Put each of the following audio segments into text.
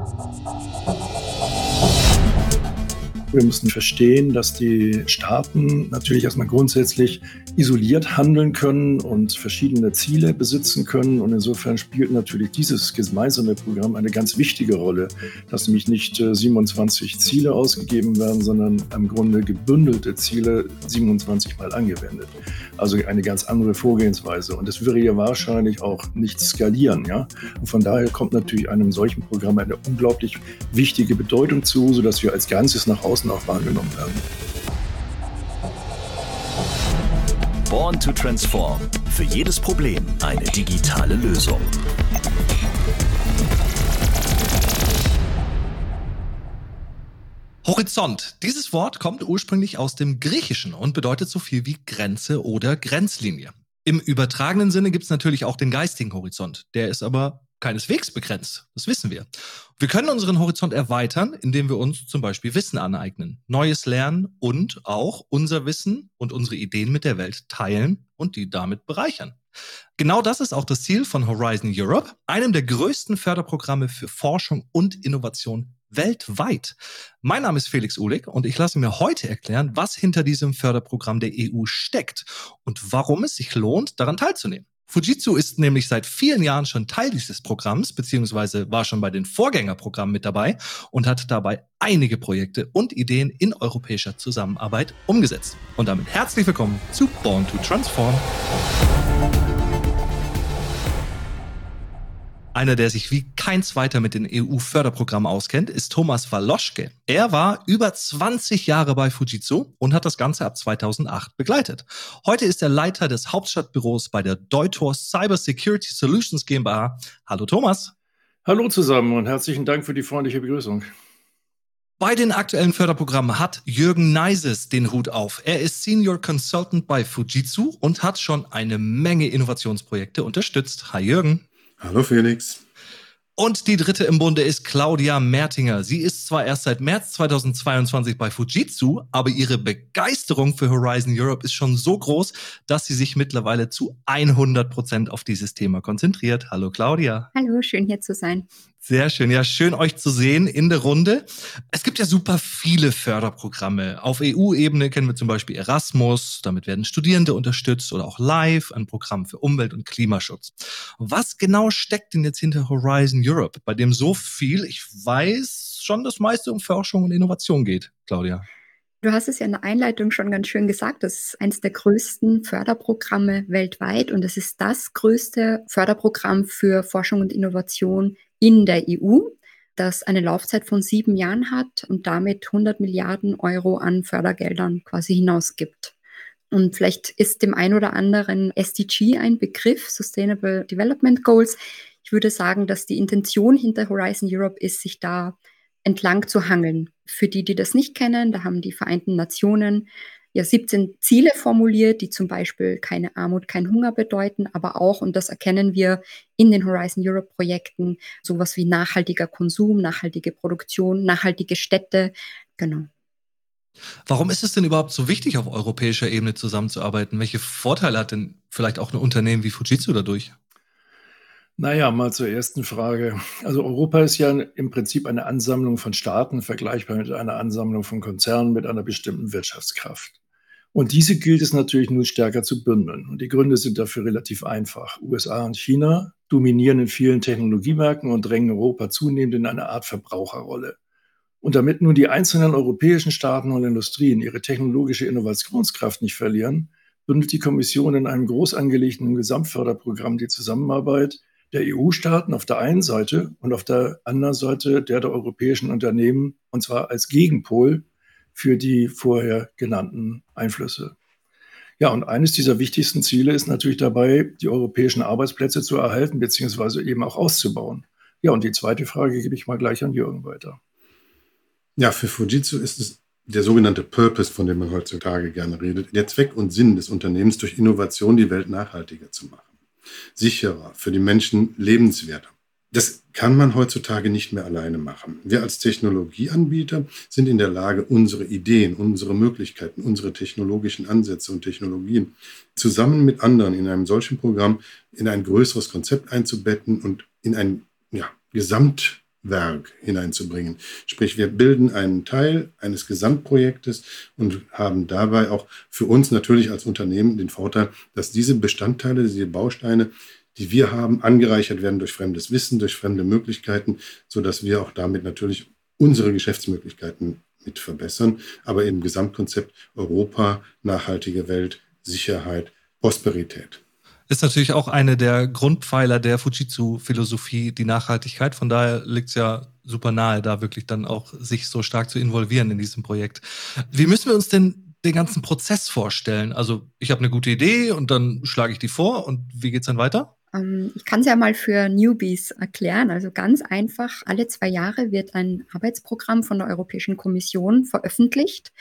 えっ? Wir müssen verstehen, dass die Staaten natürlich erstmal grundsätzlich isoliert handeln können und verschiedene Ziele besitzen können. Und insofern spielt natürlich dieses gemeinsame Programm eine ganz wichtige Rolle, dass nämlich nicht 27 äh, Ziele ausgegeben werden, sondern im Grunde gebündelte Ziele 27 Mal angewendet. Also eine ganz andere Vorgehensweise. Und das würde ja wahrscheinlich auch nicht skalieren. Ja? Und von daher kommt natürlich einem solchen Programm eine unglaublich wichtige Bedeutung zu, sodass wir als Ganzes nach außen draußen auch wahrgenommen werden. Born to Transform. Für jedes Problem eine digitale Lösung. Horizont. Dieses Wort kommt ursprünglich aus dem Griechischen und bedeutet so viel wie Grenze oder Grenzlinie. Im übertragenen Sinne gibt es natürlich auch den geistigen Horizont. Der ist aber keineswegs begrenzt. Das wissen wir. Wir können unseren Horizont erweitern, indem wir uns zum Beispiel Wissen aneignen, Neues lernen und auch unser Wissen und unsere Ideen mit der Welt teilen und die damit bereichern. Genau das ist auch das Ziel von Horizon Europe, einem der größten Förderprogramme für Forschung und Innovation weltweit. Mein Name ist Felix Uhlig und ich lasse mir heute erklären, was hinter diesem Förderprogramm der EU steckt und warum es sich lohnt, daran teilzunehmen. Fujitsu ist nämlich seit vielen Jahren schon Teil dieses Programms, beziehungsweise war schon bei den Vorgängerprogrammen mit dabei und hat dabei einige Projekte und Ideen in europäischer Zusammenarbeit umgesetzt. Und damit herzlich willkommen zu Born to Transform. Einer, der sich wie kein zweiter mit den EU-Förderprogrammen auskennt, ist Thomas Waloschke. Er war über 20 Jahre bei Fujitsu und hat das Ganze ab 2008 begleitet. Heute ist er Leiter des Hauptstadtbüros bei der Deutor Cyber Security Solutions GmbH. Hallo Thomas. Hallo zusammen und herzlichen Dank für die freundliche Begrüßung. Bei den aktuellen Förderprogrammen hat Jürgen Neises den Hut auf. Er ist Senior Consultant bei Fujitsu und hat schon eine Menge Innovationsprojekte unterstützt. Hi Jürgen. Hallo Felix. Und die dritte im Bunde ist Claudia Mertinger. Sie ist zwar erst seit März 2022 bei Fujitsu, aber ihre Begeisterung für Horizon Europe ist schon so groß, dass sie sich mittlerweile zu 100 Prozent auf dieses Thema konzentriert. Hallo Claudia. Hallo, schön hier zu sein. Sehr schön. Ja, schön euch zu sehen in der Runde. Es gibt ja super viele Förderprogramme. Auf EU-Ebene kennen wir zum Beispiel Erasmus. Damit werden Studierende unterstützt oder auch Live, ein Programm für Umwelt- und Klimaschutz. Was genau steckt denn jetzt hinter Horizon Europe, bei dem so viel, ich weiß, schon das meiste um Forschung und Innovation geht, Claudia? Du hast es ja in der Einleitung schon ganz schön gesagt. Das ist eines der größten Förderprogramme weltweit und es ist das größte Förderprogramm für Forschung und Innovation in der EU, das eine Laufzeit von sieben Jahren hat und damit 100 Milliarden Euro an Fördergeldern quasi hinausgibt. Und vielleicht ist dem einen oder anderen SDG ein Begriff, Sustainable Development Goals. Ich würde sagen, dass die Intention hinter Horizon Europe ist, sich da entlang zu hangeln. Für die, die das nicht kennen, da haben die Vereinten Nationen ja 17 Ziele formuliert, die zum Beispiel keine Armut, kein Hunger bedeuten, aber auch, und das erkennen wir in den Horizon Europe Projekten, sowas wie nachhaltiger Konsum, nachhaltige Produktion, nachhaltige Städte. Genau. Warum ist es denn überhaupt so wichtig, auf europäischer Ebene zusammenzuarbeiten? Welche Vorteile hat denn vielleicht auch ein Unternehmen wie Fujitsu dadurch? Naja, mal zur ersten Frage. Also Europa ist ja im Prinzip eine Ansammlung von Staaten, vergleichbar mit einer Ansammlung von Konzernen mit einer bestimmten Wirtschaftskraft. Und diese gilt es natürlich nun stärker zu bündeln. Und die Gründe sind dafür relativ einfach. USA und China dominieren in vielen Technologiemärkten und drängen Europa zunehmend in eine Art Verbraucherrolle. Und damit nun die einzelnen europäischen Staaten und Industrien ihre technologische Innovationskraft nicht verlieren, bündelt die Kommission in einem groß angelegten Gesamtförderprogramm die Zusammenarbeit der EU-Staaten auf der einen Seite und auf der anderen Seite der der europäischen Unternehmen, und zwar als Gegenpol für die vorher genannten Einflüsse. Ja, und eines dieser wichtigsten Ziele ist natürlich dabei, die europäischen Arbeitsplätze zu erhalten beziehungsweise eben auch auszubauen. Ja, und die zweite Frage gebe ich mal gleich an Jürgen weiter. Ja, für Fujitsu ist es der sogenannte Purpose, von dem man heutzutage gerne redet, der Zweck und Sinn des Unternehmens, durch Innovation die Welt nachhaltiger zu machen, sicherer, für die Menschen lebenswerter. Das kann man heutzutage nicht mehr alleine machen. Wir als Technologieanbieter sind in der Lage, unsere Ideen, unsere Möglichkeiten, unsere technologischen Ansätze und Technologien zusammen mit anderen in einem solchen Programm in ein größeres Konzept einzubetten und in ein ja, Gesamt Werk hineinzubringen. Sprich, wir bilden einen Teil eines Gesamtprojektes und haben dabei auch für uns natürlich als Unternehmen den Vorteil, dass diese Bestandteile, diese Bausteine, die wir haben, angereichert werden durch fremdes Wissen, durch fremde Möglichkeiten, sodass wir auch damit natürlich unsere Geschäftsmöglichkeiten mit verbessern, aber im Gesamtkonzept Europa, nachhaltige Welt, Sicherheit, Prosperität ist natürlich auch eine der Grundpfeiler der Fujitsu-Philosophie, die Nachhaltigkeit. Von daher liegt es ja super nahe, da wirklich dann auch sich so stark zu involvieren in diesem Projekt. Wie müssen wir uns denn den ganzen Prozess vorstellen? Also ich habe eine gute Idee und dann schlage ich die vor und wie geht's dann weiter? Ähm, ich kann es ja mal für Newbies erklären. Also ganz einfach, alle zwei Jahre wird ein Arbeitsprogramm von der Europäischen Kommission veröffentlicht,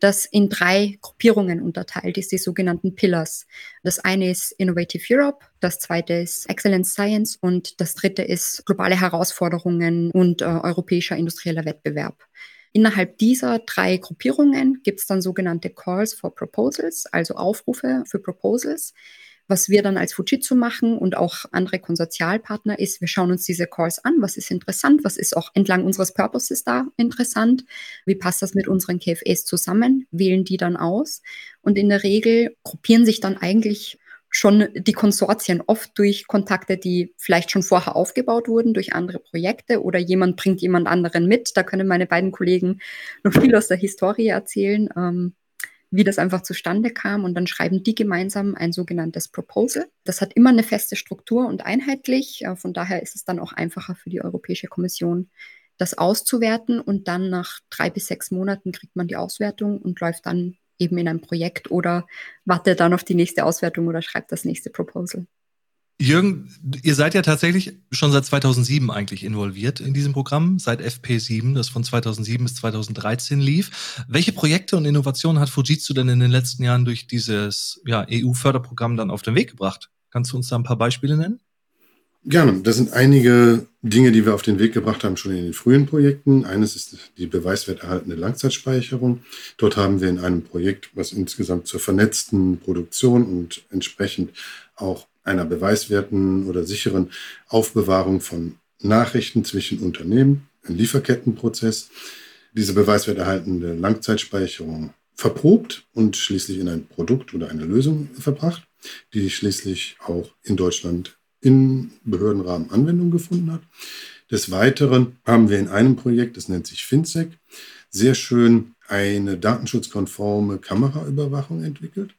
das in drei Gruppierungen unterteilt ist, die sogenannten Pillars. Das eine ist Innovative Europe, das zweite ist Excellence Science und das dritte ist globale Herausforderungen und äh, europäischer industrieller Wettbewerb. Innerhalb dieser drei Gruppierungen gibt es dann sogenannte Calls for Proposals, also Aufrufe für Proposals. Was wir dann als Fujitsu machen und auch andere Konsortialpartner ist, wir schauen uns diese Calls an, was ist interessant, was ist auch entlang unseres Purposes da interessant, wie passt das mit unseren KFAs zusammen, wählen die dann aus? Und in der Regel gruppieren sich dann eigentlich schon die Konsortien oft durch Kontakte, die vielleicht schon vorher aufgebaut wurden, durch andere Projekte oder jemand bringt jemand anderen mit. Da können meine beiden Kollegen noch viel aus der Historie erzählen. Wie das einfach zustande kam. Und dann schreiben die gemeinsam ein sogenanntes Proposal. Das hat immer eine feste Struktur und einheitlich. Von daher ist es dann auch einfacher für die Europäische Kommission, das auszuwerten. Und dann nach drei bis sechs Monaten kriegt man die Auswertung und läuft dann eben in ein Projekt oder wartet dann auf die nächste Auswertung oder schreibt das nächste Proposal. Jürgen, ihr seid ja tatsächlich schon seit 2007 eigentlich involviert in diesem Programm, seit FP7, das von 2007 bis 2013 lief. Welche Projekte und Innovationen hat Fujitsu denn in den letzten Jahren durch dieses ja, EU-Förderprogramm dann auf den Weg gebracht? Kannst du uns da ein paar Beispiele nennen? Gerne. Das sind einige Dinge, die wir auf den Weg gebracht haben, schon in den frühen Projekten. Eines ist die beweiswerterhaltende Langzeitspeicherung. Dort haben wir in einem Projekt, was insgesamt zur vernetzten Produktion und entsprechend auch einer beweiswerten oder sicheren Aufbewahrung von Nachrichten zwischen Unternehmen, ein Lieferkettenprozess, diese beweiswert erhaltende Langzeitspeicherung verprobt und schließlich in ein Produkt oder eine Lösung verbracht, die schließlich auch in Deutschland in Behördenrahmen Anwendung gefunden hat. Des Weiteren haben wir in einem Projekt, das nennt sich FinSec, sehr schön eine datenschutzkonforme Kameraüberwachung entwickelt.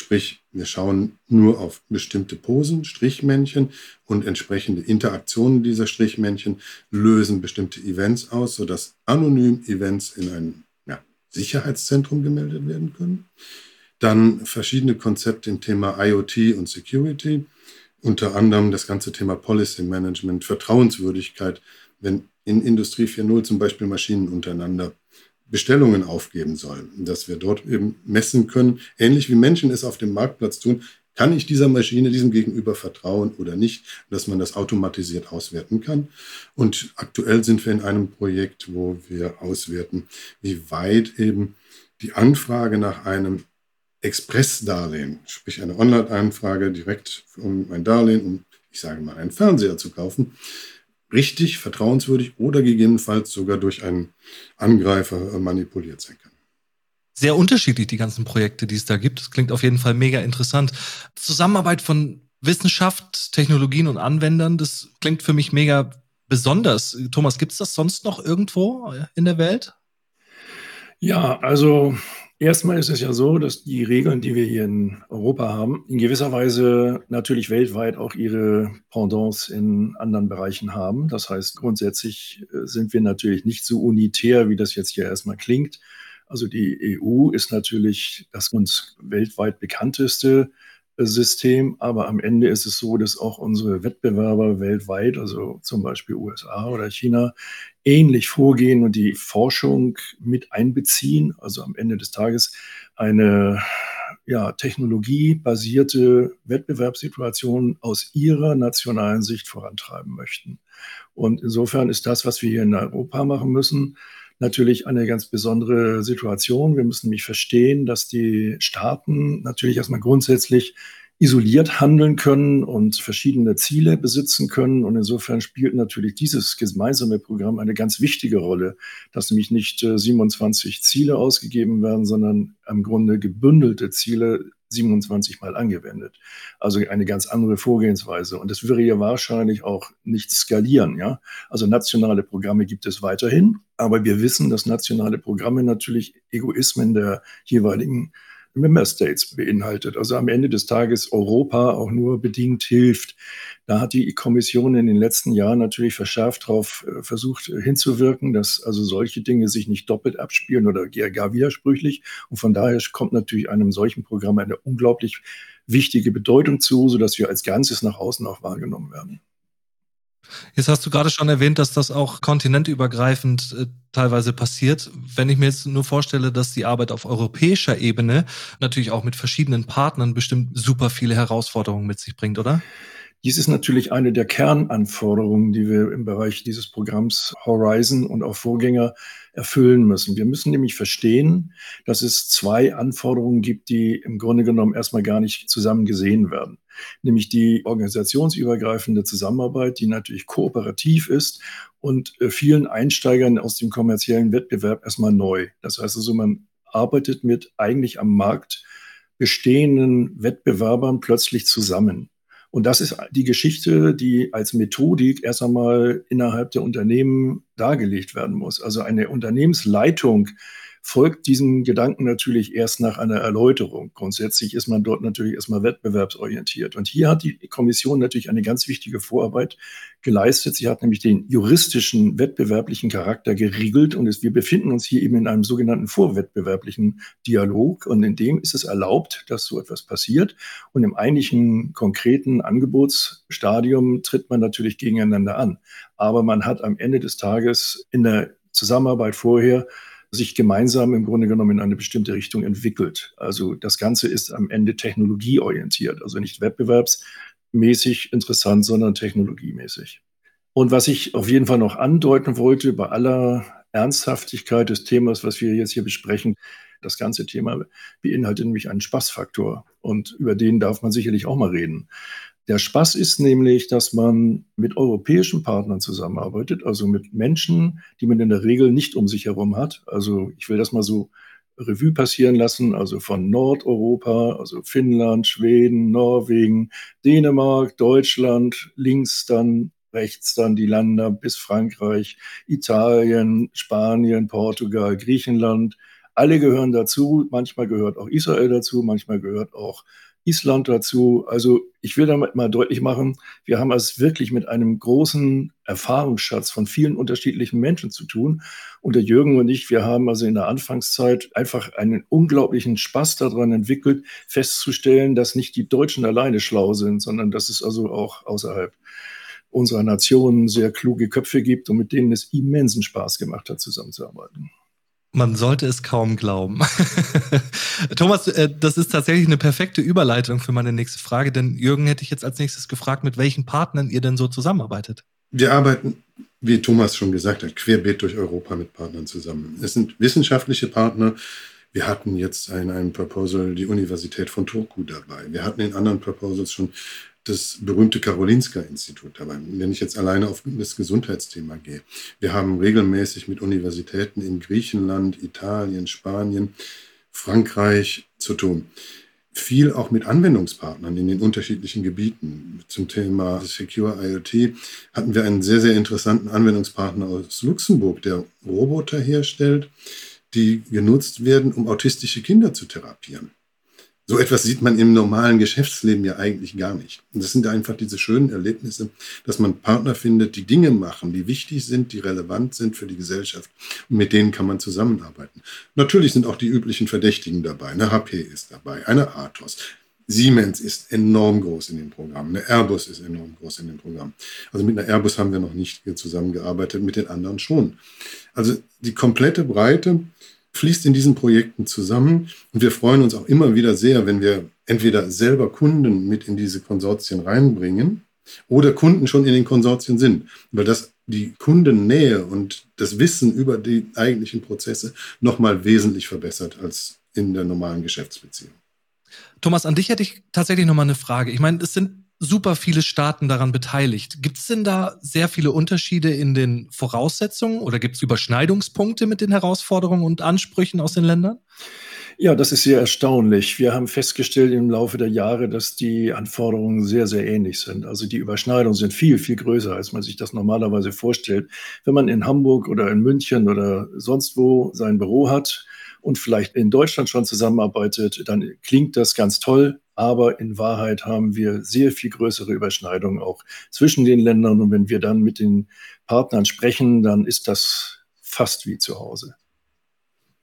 Sprich, wir schauen nur auf bestimmte Posen, Strichmännchen und entsprechende Interaktionen dieser Strichmännchen lösen bestimmte Events aus, sodass anonym Events in ein ja, Sicherheitszentrum gemeldet werden können. Dann verschiedene Konzepte im Thema IoT und Security, unter anderem das ganze Thema Policy Management, Vertrauenswürdigkeit, wenn in Industrie 4.0 zum Beispiel Maschinen untereinander Bestellungen aufgeben soll, dass wir dort eben messen können, ähnlich wie Menschen es auf dem Marktplatz tun, kann ich dieser Maschine, diesem Gegenüber vertrauen oder nicht, dass man das automatisiert auswerten kann. Und aktuell sind wir in einem Projekt, wo wir auswerten, wie weit eben die Anfrage nach einem Expressdarlehen, sprich eine Online-Anfrage direkt um ein Darlehen, um, ich sage mal, einen Fernseher zu kaufen, richtig, vertrauenswürdig oder gegebenenfalls sogar durch einen Angreifer äh, manipuliert sein kann. Sehr unterschiedlich die ganzen Projekte, die es da gibt. Das klingt auf jeden Fall mega interessant. Zusammenarbeit von Wissenschaft, Technologien und Anwendern, das klingt für mich mega besonders. Thomas, gibt es das sonst noch irgendwo in der Welt? Ja, also Erstmal ist es ja so, dass die Regeln, die wir hier in Europa haben, in gewisser Weise natürlich weltweit auch ihre Pendants in anderen Bereichen haben. Das heißt, grundsätzlich äh, sind wir natürlich nicht so unitär, wie das jetzt hier erstmal klingt. Also die EU ist natürlich das uns weltweit bekannteste System, aber am Ende ist es so, dass auch unsere Wettbewerber weltweit, also zum Beispiel USA oder China, ähnlich vorgehen und die Forschung mit einbeziehen, also am Ende des Tages eine ja, technologiebasierte Wettbewerbssituation aus ihrer nationalen Sicht vorantreiben möchten. Und insofern ist das, was wir hier in Europa machen müssen, natürlich eine ganz besondere Situation. Wir müssen nämlich verstehen, dass die Staaten natürlich erstmal grundsätzlich isoliert handeln können und verschiedene Ziele besitzen können. Und insofern spielt natürlich dieses gemeinsame Programm eine ganz wichtige Rolle, dass nämlich nicht 27 äh, Ziele ausgegeben werden, sondern im Grunde gebündelte Ziele 27 Mal angewendet. Also eine ganz andere Vorgehensweise. Und das würde ja wahrscheinlich auch nicht skalieren, ja. Also nationale Programme gibt es weiterhin, aber wir wissen, dass nationale Programme natürlich Egoismen der jeweiligen Member States beinhaltet. Also am Ende des Tages Europa auch nur bedingt hilft. Da hat die Kommission in den letzten Jahren natürlich verschärft darauf äh, versucht äh, hinzuwirken, dass also solche Dinge sich nicht doppelt abspielen oder gar widersprüchlich. Und von daher kommt natürlich einem solchen Programm eine unglaublich wichtige Bedeutung zu, sodass wir als Ganzes nach außen auch wahrgenommen werden. Jetzt hast du gerade schon erwähnt, dass das auch kontinentübergreifend äh, teilweise passiert. Wenn ich mir jetzt nur vorstelle, dass die Arbeit auf europäischer Ebene natürlich auch mit verschiedenen Partnern bestimmt super viele Herausforderungen mit sich bringt, oder? Dies ist natürlich eine der Kernanforderungen, die wir im Bereich dieses Programms Horizon und auch Vorgänger erfüllen müssen. Wir müssen nämlich verstehen, dass es zwei Anforderungen gibt, die im Grunde genommen erstmal gar nicht zusammen gesehen werden. Nämlich die organisationsübergreifende Zusammenarbeit, die natürlich kooperativ ist und äh, vielen Einsteigern aus dem kommerziellen Wettbewerb erstmal neu. Das heißt also, man arbeitet mit eigentlich am Markt bestehenden Wettbewerbern plötzlich zusammen. Und das ist die Geschichte, die als Methodik erst einmal innerhalb der Unternehmen dargelegt werden muss. Also eine Unternehmensleitung folgt diesem Gedanken natürlich erst nach einer Erläuterung. Grundsätzlich ist man dort natürlich erstmal wettbewerbsorientiert. Und hier hat die Kommission natürlich eine ganz wichtige Vorarbeit geleistet. Sie hat nämlich den juristischen wettbewerblichen Charakter geriegelt und es, wir befinden uns hier eben in einem sogenannten vorwettbewerblichen Dialog und in dem ist es erlaubt, dass so etwas passiert und im eigentlichen konkreten Angebotsstadium tritt man natürlich gegeneinander an. Aber man hat am Ende des Tages in der Zusammenarbeit vorher sich gemeinsam im Grunde genommen in eine bestimmte Richtung entwickelt. Also das Ganze ist am Ende technologieorientiert, also nicht wettbewerbsmäßig interessant, sondern technologiemäßig. Und was ich auf jeden Fall noch andeuten wollte, bei aller Ernsthaftigkeit des Themas, was wir jetzt hier besprechen, das ganze Thema beinhaltet nämlich einen Spaßfaktor. Und über den darf man sicherlich auch mal reden. Der Spaß ist nämlich, dass man mit europäischen Partnern zusammenarbeitet, also mit Menschen, die man in der Regel nicht um sich herum hat. Also ich will das mal so Revue passieren lassen, also von Nordeuropa, also Finnland, Schweden, Norwegen, Dänemark, Deutschland, links dann, rechts dann die Länder bis Frankreich, Italien, Spanien, Portugal, Griechenland. Alle gehören dazu. Manchmal gehört auch Israel dazu, manchmal gehört auch Island dazu. Also ich will damit mal deutlich machen, wir haben es wirklich mit einem großen Erfahrungsschatz von vielen unterschiedlichen Menschen zu tun. Und der Jürgen und ich, wir haben also in der Anfangszeit einfach einen unglaublichen Spaß daran entwickelt, festzustellen, dass nicht die Deutschen alleine schlau sind, sondern dass es also auch außerhalb unserer Nation sehr kluge Köpfe gibt und mit denen es immensen Spaß gemacht hat, zusammenzuarbeiten. Man sollte es kaum glauben. Thomas, äh, das ist tatsächlich eine perfekte Überleitung für meine nächste Frage, denn Jürgen hätte ich jetzt als nächstes gefragt, mit welchen Partnern ihr denn so zusammenarbeitet. Wir arbeiten, wie Thomas schon gesagt hat, querbeet durch Europa mit Partnern zusammen. Es sind wissenschaftliche Partner. Wir hatten jetzt in einem Proposal die Universität von Turku dabei. Wir hatten in anderen Proposals schon das berühmte Karolinska-Institut dabei, wenn ich jetzt alleine auf das Gesundheitsthema gehe. Wir haben regelmäßig mit Universitäten in Griechenland, Italien, Spanien, Frankreich zu tun. Viel auch mit Anwendungspartnern in den unterschiedlichen Gebieten. Zum Thema Secure IoT hatten wir einen sehr, sehr interessanten Anwendungspartner aus Luxemburg, der Roboter herstellt, die genutzt werden, um autistische Kinder zu therapieren. So etwas sieht man im normalen Geschäftsleben ja eigentlich gar nicht. Und das sind einfach diese schönen Erlebnisse, dass man Partner findet, die Dinge machen, die wichtig sind, die relevant sind für die Gesellschaft. Und mit denen kann man zusammenarbeiten. Natürlich sind auch die üblichen Verdächtigen dabei. Eine HP ist dabei, eine Athos. Siemens ist enorm groß in dem Programm. Eine Airbus ist enorm groß in dem Programm. Also mit einer Airbus haben wir noch nicht zusammengearbeitet, mit den anderen schon. Also die komplette Breite fließt in diesen Projekten zusammen. Und wir freuen uns auch immer wieder sehr, wenn wir entweder selber Kunden mit in diese Konsortien reinbringen oder Kunden schon in den Konsortien sind, weil das die Kundennähe und das Wissen über die eigentlichen Prozesse nochmal wesentlich verbessert als in der normalen Geschäftsbeziehung. Thomas, an dich hätte ich tatsächlich nochmal eine Frage. Ich meine, es sind super viele Staaten daran beteiligt. Gibt es denn da sehr viele Unterschiede in den Voraussetzungen oder gibt es Überschneidungspunkte mit den Herausforderungen und Ansprüchen aus den Ländern? Ja, das ist sehr erstaunlich. Wir haben festgestellt im Laufe der Jahre, dass die Anforderungen sehr, sehr ähnlich sind. Also die Überschneidungen sind viel, viel größer, als man sich das normalerweise vorstellt. Wenn man in Hamburg oder in München oder sonst wo sein Büro hat und vielleicht in Deutschland schon zusammenarbeitet, dann klingt das ganz toll. Aber in Wahrheit haben wir sehr viel größere Überschneidungen auch zwischen den Ländern. Und wenn wir dann mit den Partnern sprechen, dann ist das fast wie zu Hause.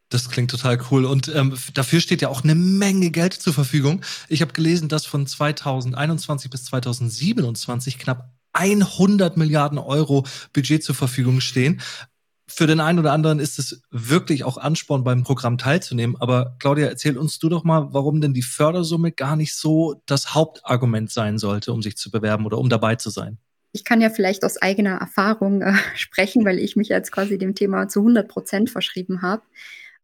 Das klingt total cool. Und ähm, dafür steht ja auch eine Menge Geld zur Verfügung. Ich habe gelesen, dass von 2021 bis 2027 knapp 100 Milliarden Euro Budget zur Verfügung stehen. Für den einen oder anderen ist es wirklich auch Ansporn, beim Programm teilzunehmen. Aber Claudia, erzähl uns du doch mal, warum denn die Fördersumme gar nicht so das Hauptargument sein sollte, um sich zu bewerben oder um dabei zu sein. Ich kann ja vielleicht aus eigener Erfahrung äh, sprechen, weil ich mich jetzt quasi dem Thema zu 100 Prozent verschrieben habe.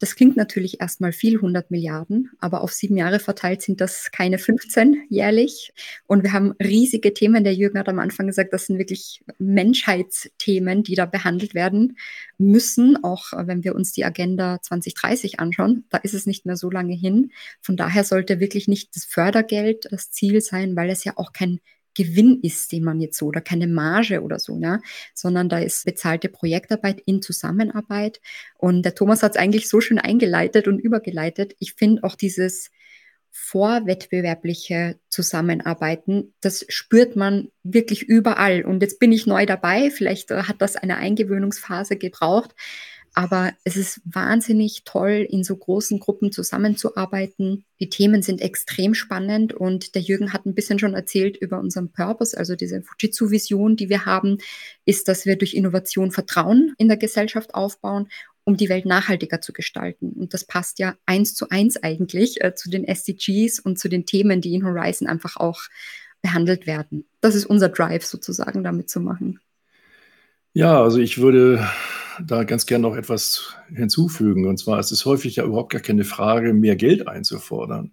Das klingt natürlich erstmal viel, 100 Milliarden, aber auf sieben Jahre verteilt sind das keine 15 jährlich. Und wir haben riesige Themen. Der Jürgen hat am Anfang gesagt, das sind wirklich Menschheitsthemen, die da behandelt werden müssen. Auch äh, wenn wir uns die Agenda 2030 anschauen, da ist es nicht mehr so lange hin. Von daher sollte wirklich nicht das Fördergeld das Ziel sein, weil es ja auch kein Gewinn ist, den man jetzt so oder keine Marge oder so, ja, sondern da ist bezahlte Projektarbeit in Zusammenarbeit. Und der Thomas hat es eigentlich so schön eingeleitet und übergeleitet. Ich finde auch dieses vorwettbewerbliche Zusammenarbeiten, das spürt man wirklich überall. Und jetzt bin ich neu dabei. Vielleicht hat das eine Eingewöhnungsphase gebraucht. Aber es ist wahnsinnig toll, in so großen Gruppen zusammenzuarbeiten. Die Themen sind extrem spannend und der Jürgen hat ein bisschen schon erzählt über unseren Purpose, also diese Fujitsu-Vision, die wir haben, ist, dass wir durch Innovation Vertrauen in der Gesellschaft aufbauen, um die Welt nachhaltiger zu gestalten. Und das passt ja eins zu eins eigentlich äh, zu den SDGs und zu den Themen, die in Horizon einfach auch behandelt werden. Das ist unser Drive sozusagen, damit zu machen. Ja, also ich würde da ganz gerne noch etwas hinzufügen. Und zwar ist es häufig ja überhaupt gar keine Frage, mehr Geld einzufordern,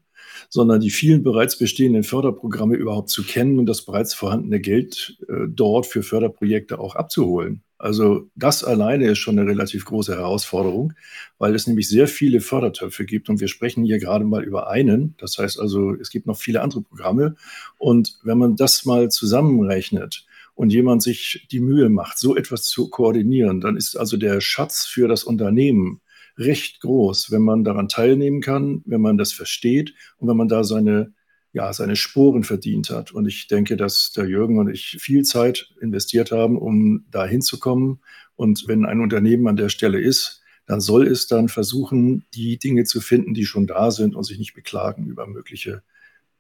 sondern die vielen bereits bestehenden Förderprogramme überhaupt zu kennen und das bereits vorhandene Geld äh, dort für Förderprojekte auch abzuholen. Also das alleine ist schon eine relativ große Herausforderung, weil es nämlich sehr viele Fördertöpfe gibt und wir sprechen hier gerade mal über einen. Das heißt also, es gibt noch viele andere Programme und wenn man das mal zusammenrechnet, und jemand sich die Mühe macht, so etwas zu koordinieren, dann ist also der Schatz für das Unternehmen recht groß, wenn man daran teilnehmen kann, wenn man das versteht und wenn man da seine, ja, seine Spuren verdient hat. Und ich denke, dass der Jürgen und ich viel Zeit investiert haben, um da hinzukommen. Und wenn ein Unternehmen an der Stelle ist, dann soll es dann versuchen, die Dinge zu finden, die schon da sind und sich nicht beklagen über mögliche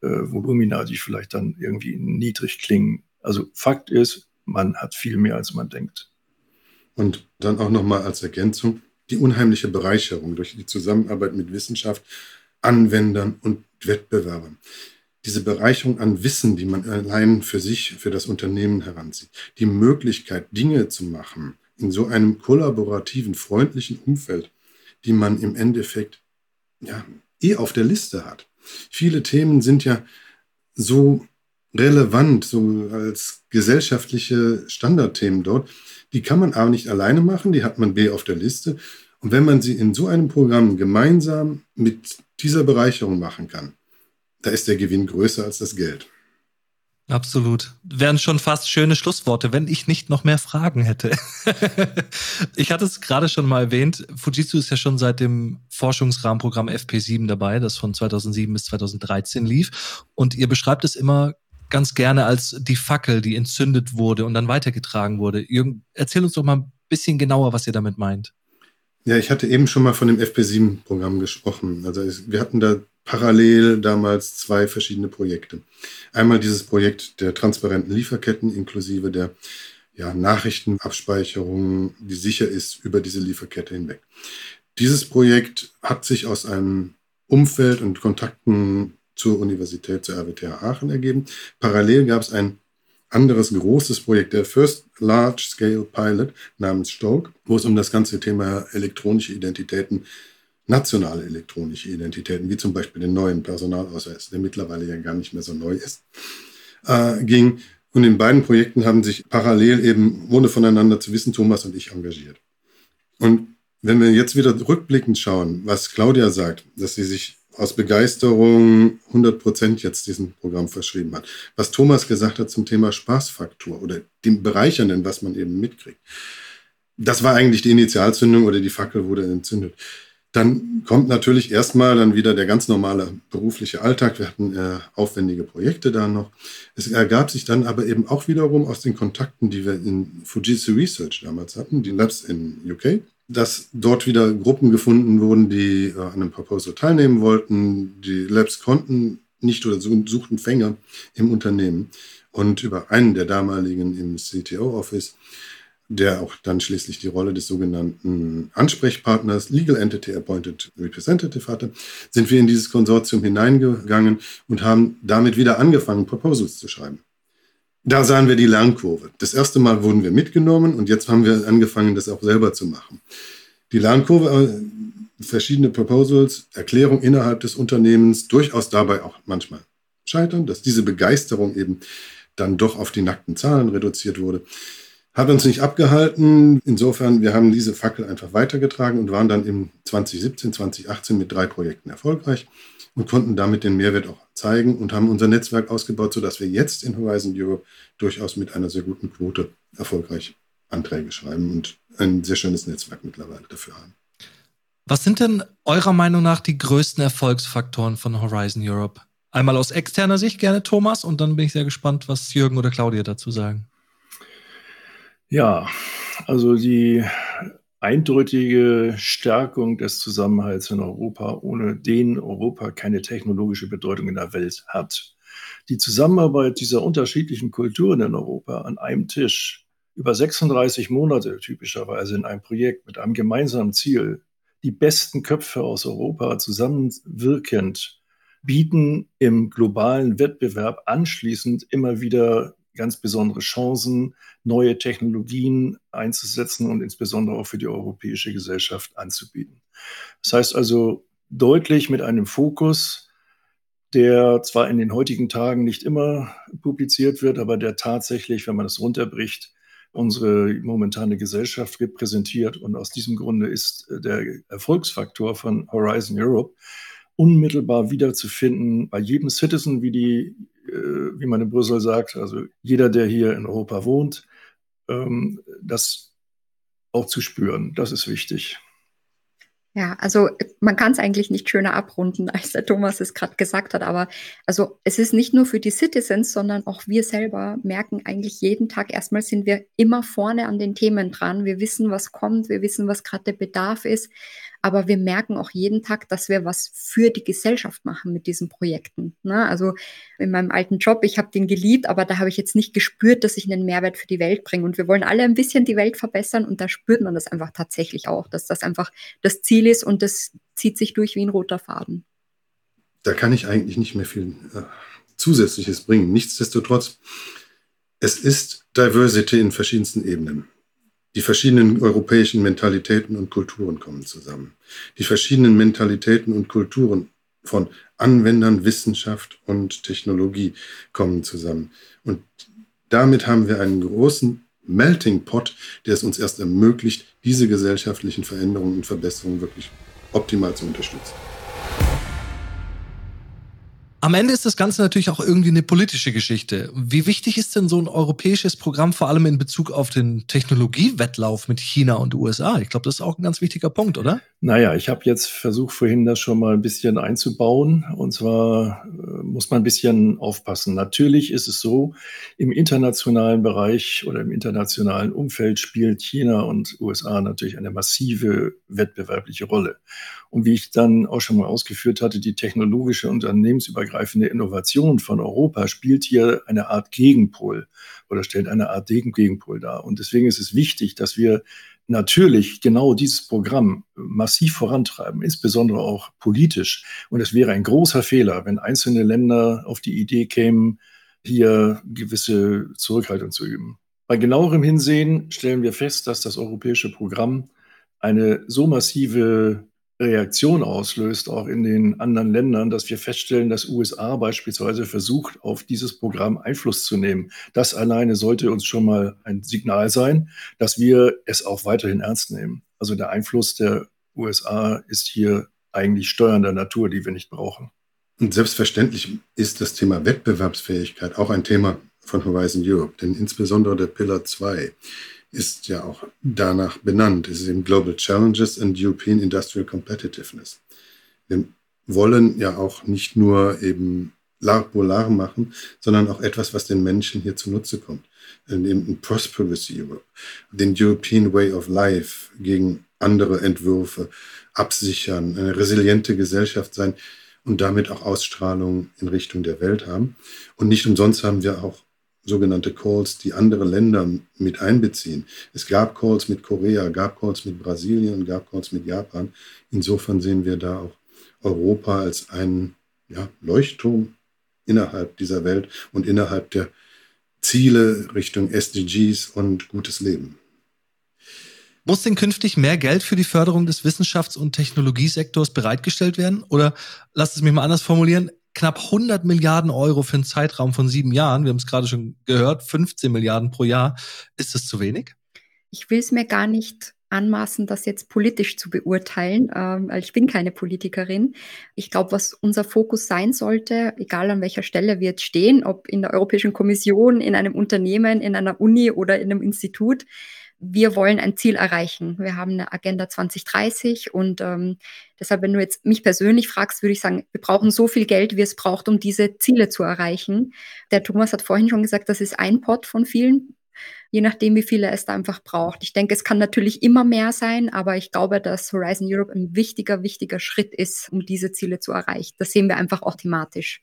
äh, Volumina, die vielleicht dann irgendwie niedrig klingen. Also Fakt ist, man hat viel mehr, als man denkt. Und dann auch nochmal als Ergänzung die unheimliche Bereicherung durch die Zusammenarbeit mit Wissenschaft, Anwendern und Wettbewerbern. Diese Bereicherung an Wissen, die man allein für sich, für das Unternehmen heranzieht. Die Möglichkeit, Dinge zu machen in so einem kollaborativen, freundlichen Umfeld, die man im Endeffekt ja, eh auf der Liste hat. Viele Themen sind ja so relevant, so als gesellschaftliche Standardthemen dort. Die kann man A nicht alleine machen, die hat man B auf der Liste. Und wenn man sie in so einem Programm gemeinsam mit dieser Bereicherung machen kann, da ist der Gewinn größer als das Geld. Absolut. Wären schon fast schöne Schlussworte, wenn ich nicht noch mehr Fragen hätte. ich hatte es gerade schon mal erwähnt. Fujitsu ist ja schon seit dem Forschungsrahmenprogramm FP7 dabei, das von 2007 bis 2013 lief. Und ihr beschreibt es immer ganz gerne als die Fackel, die entzündet wurde und dann weitergetragen wurde. Jürgen, erzähl uns doch mal ein bisschen genauer, was ihr damit meint. Ja, ich hatte eben schon mal von dem FP7-Programm gesprochen. Also wir hatten da parallel damals zwei verschiedene Projekte. Einmal dieses Projekt der transparenten Lieferketten inklusive der ja, Nachrichtenabspeicherung, die sicher ist über diese Lieferkette hinweg. Dieses Projekt hat sich aus einem Umfeld und Kontakten zur Universität, zur RWTH Aachen ergeben. Parallel gab es ein anderes großes Projekt, der First Large Scale Pilot namens Stoke, wo es um das ganze Thema elektronische Identitäten nationale elektronische Identitäten, wie zum Beispiel den neuen Personalausweis, der mittlerweile ja gar nicht mehr so neu ist, äh, ging. Und in beiden Projekten haben sich parallel eben, ohne voneinander zu wissen, Thomas und ich engagiert. Und wenn wir jetzt wieder rückblickend schauen, was Claudia sagt, dass sie sich aus Begeisterung 100 Prozent jetzt diesem Programm verschrieben hat. Was Thomas gesagt hat zum Thema Spaßfaktor oder dem Bereichernden, was man eben mitkriegt. Das war eigentlich die Initialzündung oder die Fackel wurde entzündet. Dann kommt natürlich erstmal dann wieder der ganz normale berufliche Alltag. Wir hatten äh, aufwendige Projekte da noch. Es ergab sich dann aber eben auch wiederum aus den Kontakten, die wir in Fujitsu Research damals hatten, die Labs in UK, dass dort wieder Gruppen gefunden wurden, die äh, an einem Proposal teilnehmen wollten. Die Labs konnten nicht oder suchten Fänger im Unternehmen. Und über einen der damaligen im CTO-Office der auch dann schließlich die Rolle des sogenannten Ansprechpartners, Legal Entity Appointed Representative hatte, sind wir in dieses Konsortium hineingegangen und haben damit wieder angefangen, Proposals zu schreiben. Da sahen wir die Lernkurve. Das erste Mal wurden wir mitgenommen und jetzt haben wir angefangen, das auch selber zu machen. Die Lernkurve, äh, verschiedene Proposals, Erklärung innerhalb des Unternehmens, durchaus dabei auch manchmal scheitern, dass diese Begeisterung eben dann doch auf die nackten Zahlen reduziert wurde. Hat uns nicht abgehalten. Insofern, wir haben diese Fackel einfach weitergetragen und waren dann im 2017, 2018 mit drei Projekten erfolgreich und konnten damit den Mehrwert auch zeigen und haben unser Netzwerk ausgebaut, sodass wir jetzt in Horizon Europe durchaus mit einer sehr guten Quote erfolgreich Anträge schreiben und ein sehr schönes Netzwerk mittlerweile dafür haben. Was sind denn eurer Meinung nach die größten Erfolgsfaktoren von Horizon Europe? Einmal aus externer Sicht gerne Thomas und dann bin ich sehr gespannt, was Jürgen oder Claudia dazu sagen. Ja, also die eindeutige Stärkung des Zusammenhalts in Europa, ohne den Europa keine technologische Bedeutung in der Welt hat. Die Zusammenarbeit dieser unterschiedlichen Kulturen in Europa an einem Tisch über 36 Monate typischerweise in einem Projekt mit einem gemeinsamen Ziel, die besten Köpfe aus Europa zusammenwirkend bieten im globalen Wettbewerb anschließend immer wieder ganz besondere Chancen, neue Technologien einzusetzen und insbesondere auch für die europäische Gesellschaft anzubieten. Das heißt also deutlich mit einem Fokus, der zwar in den heutigen Tagen nicht immer publiziert wird, aber der tatsächlich, wenn man es runterbricht, unsere momentane Gesellschaft repräsentiert. Und aus diesem Grunde ist der Erfolgsfaktor von Horizon Europe unmittelbar wiederzufinden bei jedem Citizen, wie die äh, wie man in Brüssel sagt, also jeder, der hier in Europa wohnt, ähm, das auch zu spüren. Das ist wichtig. Ja, also man kann es eigentlich nicht schöner abrunden, als der Thomas es gerade gesagt hat. Aber also es ist nicht nur für die Citizens, sondern auch wir selber merken eigentlich jeden Tag, erstmal sind wir immer vorne an den Themen dran. Wir wissen, was kommt, wir wissen, was gerade der Bedarf ist aber wir merken auch jeden Tag, dass wir was für die Gesellschaft machen mit diesen Projekten. Ne? Also in meinem alten Job, ich habe den geliebt, aber da habe ich jetzt nicht gespürt, dass ich einen Mehrwert für die Welt bringe. Und wir wollen alle ein bisschen die Welt verbessern und da spürt man das einfach tatsächlich auch, dass das einfach das Ziel ist und das zieht sich durch wie ein roter Faden. Da kann ich eigentlich nicht mehr viel äh, Zusätzliches bringen. Nichtsdestotrotz, es ist Diversity in verschiedensten Ebenen. Die verschiedenen europäischen Mentalitäten und Kulturen kommen zusammen. Die verschiedenen Mentalitäten und Kulturen von Anwendern, Wissenschaft und Technologie kommen zusammen. Und damit haben wir einen großen Melting Pot, der es uns erst ermöglicht, diese gesellschaftlichen Veränderungen und Verbesserungen wirklich optimal zu unterstützen. Am Ende ist das Ganze natürlich auch irgendwie eine politische Geschichte. Wie wichtig ist denn so ein europäisches Programm vor allem in Bezug auf den Technologiewettlauf mit China und USA? Ich glaube, das ist auch ein ganz wichtiger Punkt, oder? Naja, ich habe jetzt versucht, vorhin das schon mal ein bisschen einzubauen. Und zwar äh, muss man ein bisschen aufpassen. Natürlich ist es so, im internationalen Bereich oder im internationalen Umfeld spielt China und USA natürlich eine massive wettbewerbliche Rolle. Und wie ich dann auch schon mal ausgeführt hatte, die technologische unternehmensübergreifende Innovation von Europa spielt hier eine Art Gegenpol oder stellt eine Art Gegenpol dar. Und deswegen ist es wichtig, dass wir natürlich genau dieses Programm massiv vorantreiben, insbesondere auch politisch. Und es wäre ein großer Fehler, wenn einzelne Länder auf die Idee kämen, hier gewisse Zurückhaltung zu üben. Bei genauerem Hinsehen stellen wir fest, dass das europäische Programm eine so massive Reaktion auslöst, auch in den anderen Ländern, dass wir feststellen, dass USA beispielsweise versucht, auf dieses Programm Einfluss zu nehmen. Das alleine sollte uns schon mal ein Signal sein, dass wir es auch weiterhin ernst nehmen. Also der Einfluss der USA ist hier eigentlich steuernder Natur, die wir nicht brauchen. Und selbstverständlich ist das Thema Wettbewerbsfähigkeit auch ein Thema von Horizon Europe, denn insbesondere der Pillar 2 ist ja auch danach benannt. Es ist eben Global Challenges and European Industrial Competitiveness. Wir wollen ja auch nicht nur eben Polar machen, sondern auch etwas, was den Menschen hier zunutze kommt. Eben ein Prosperous Europe, den European Way of Life gegen andere Entwürfe absichern, eine resiliente Gesellschaft sein und damit auch Ausstrahlung in Richtung der Welt haben. Und nicht umsonst haben wir auch sogenannte Calls, die andere Länder mit einbeziehen. Es gab Calls mit Korea, gab Calls mit Brasilien, gab Calls mit Japan. Insofern sehen wir da auch Europa als einen ja, Leuchtturm innerhalb dieser Welt und innerhalb der Ziele Richtung SDGs und gutes Leben. Muss denn künftig mehr Geld für die Förderung des Wissenschafts- und Technologiesektors bereitgestellt werden? Oder lasst es mich mal anders formulieren, knapp 100 Milliarden Euro für einen Zeitraum von sieben Jahren, wir haben es gerade schon gehört, 15 Milliarden pro Jahr, ist das zu wenig? Ich will es mir gar nicht anmaßen, das jetzt politisch zu beurteilen. Ähm, ich bin keine Politikerin. Ich glaube, was unser Fokus sein sollte, egal an welcher Stelle wir jetzt stehen, ob in der Europäischen Kommission, in einem Unternehmen, in einer Uni oder in einem Institut, wir wollen ein Ziel erreichen. Wir haben eine Agenda 2030 und ähm, deshalb, wenn du jetzt mich persönlich fragst, würde ich sagen, wir brauchen so viel Geld, wie es braucht, um diese Ziele zu erreichen. Der Thomas hat vorhin schon gesagt, das ist ein Pot von vielen, je nachdem, wie viel er es da einfach braucht. Ich denke, es kann natürlich immer mehr sein, aber ich glaube, dass Horizon Europe ein wichtiger, wichtiger Schritt ist, um diese Ziele zu erreichen. Das sehen wir einfach auch thematisch.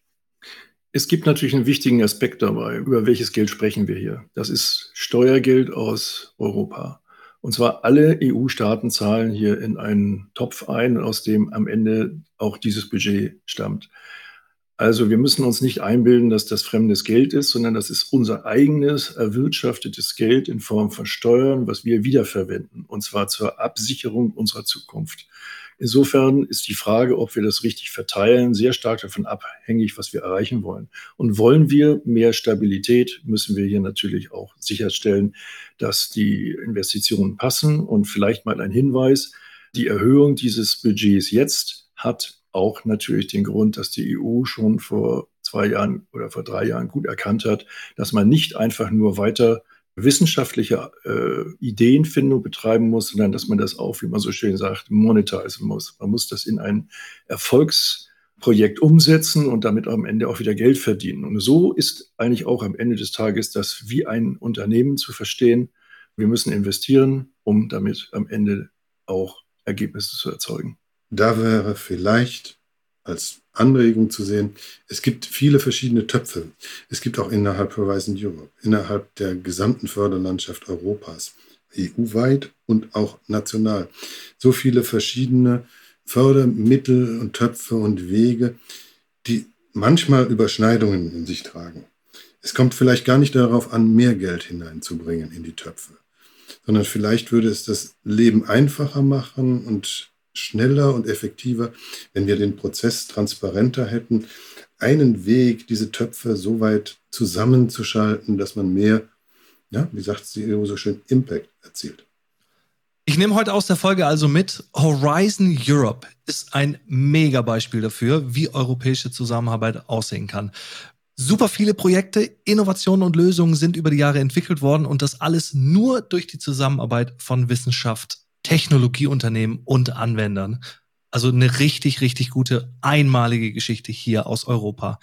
Es gibt natürlich einen wichtigen Aspekt dabei. Über welches Geld sprechen wir hier? Das ist Steuergeld aus Europa. Und zwar alle EU-Staaten zahlen hier in einen Topf ein, aus dem am Ende auch dieses Budget stammt. Also wir müssen uns nicht einbilden, dass das fremdes Geld ist, sondern das ist unser eigenes erwirtschaftetes Geld in Form von Steuern, was wir wiederverwenden, und zwar zur Absicherung unserer Zukunft. Insofern ist die Frage, ob wir das richtig verteilen, sehr stark davon abhängig, was wir erreichen wollen. Und wollen wir mehr Stabilität, müssen wir hier natürlich auch sicherstellen, dass die Investitionen passen. Und vielleicht mal ein Hinweis, die Erhöhung dieses Budgets jetzt hat auch natürlich den Grund, dass die EU schon vor zwei Jahren oder vor drei Jahren gut erkannt hat, dass man nicht einfach nur weiter wissenschaftliche äh, Ideenfindung betreiben muss, sondern dass man das auch, wie man so schön sagt, monetisieren muss. Man muss das in ein Erfolgsprojekt umsetzen und damit am Ende auch wieder Geld verdienen. Und so ist eigentlich auch am Ende des Tages das wie ein Unternehmen zu verstehen. Wir müssen investieren, um damit am Ende auch Ergebnisse zu erzeugen. Da wäre vielleicht als Anregung zu sehen. Es gibt viele verschiedene Töpfe. Es gibt auch innerhalb Horizon Europe, innerhalb der gesamten Förderlandschaft Europas, EU-weit und auch national. So viele verschiedene Fördermittel und Töpfe und Wege, die manchmal Überschneidungen in sich tragen. Es kommt vielleicht gar nicht darauf an, mehr Geld hineinzubringen in die Töpfe, sondern vielleicht würde es das Leben einfacher machen und schneller und effektiver, wenn wir den Prozess transparenter hätten, einen Weg, diese Töpfe so weit zusammenzuschalten, dass man mehr, ja, wie sagt sie so schön, Impact erzielt. Ich nehme heute aus der Folge also mit, Horizon Europe ist ein Mega-Beispiel dafür, wie europäische Zusammenarbeit aussehen kann. Super viele Projekte, Innovationen und Lösungen sind über die Jahre entwickelt worden und das alles nur durch die Zusammenarbeit von Wissenschaft, Technologieunternehmen und Anwendern. Also eine richtig, richtig gute, einmalige Geschichte hier aus Europa.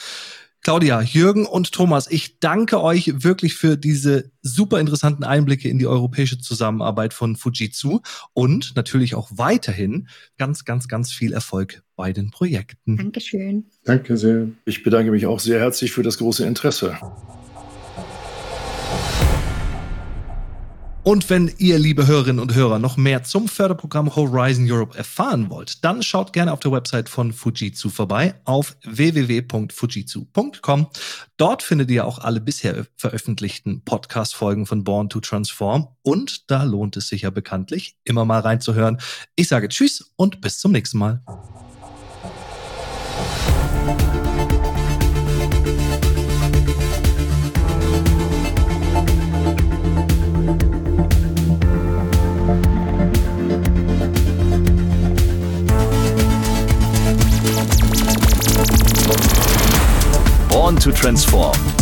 Claudia, Jürgen und Thomas, ich danke euch wirklich für diese super interessanten Einblicke in die europäische Zusammenarbeit von Fujitsu und natürlich auch weiterhin ganz, ganz, ganz viel Erfolg bei den Projekten. Dankeschön. Danke sehr. Ich bedanke mich auch sehr herzlich für das große Interesse. Und wenn ihr, liebe Hörerinnen und Hörer, noch mehr zum Förderprogramm Horizon Europe erfahren wollt, dann schaut gerne auf der Website von Fujitsu vorbei auf www.fujitsu.com. Dort findet ihr auch alle bisher veröffentlichten Podcast-Folgen von Born to Transform und da lohnt es sich ja bekanntlich, immer mal reinzuhören. Ich sage Tschüss und bis zum nächsten Mal. To Transform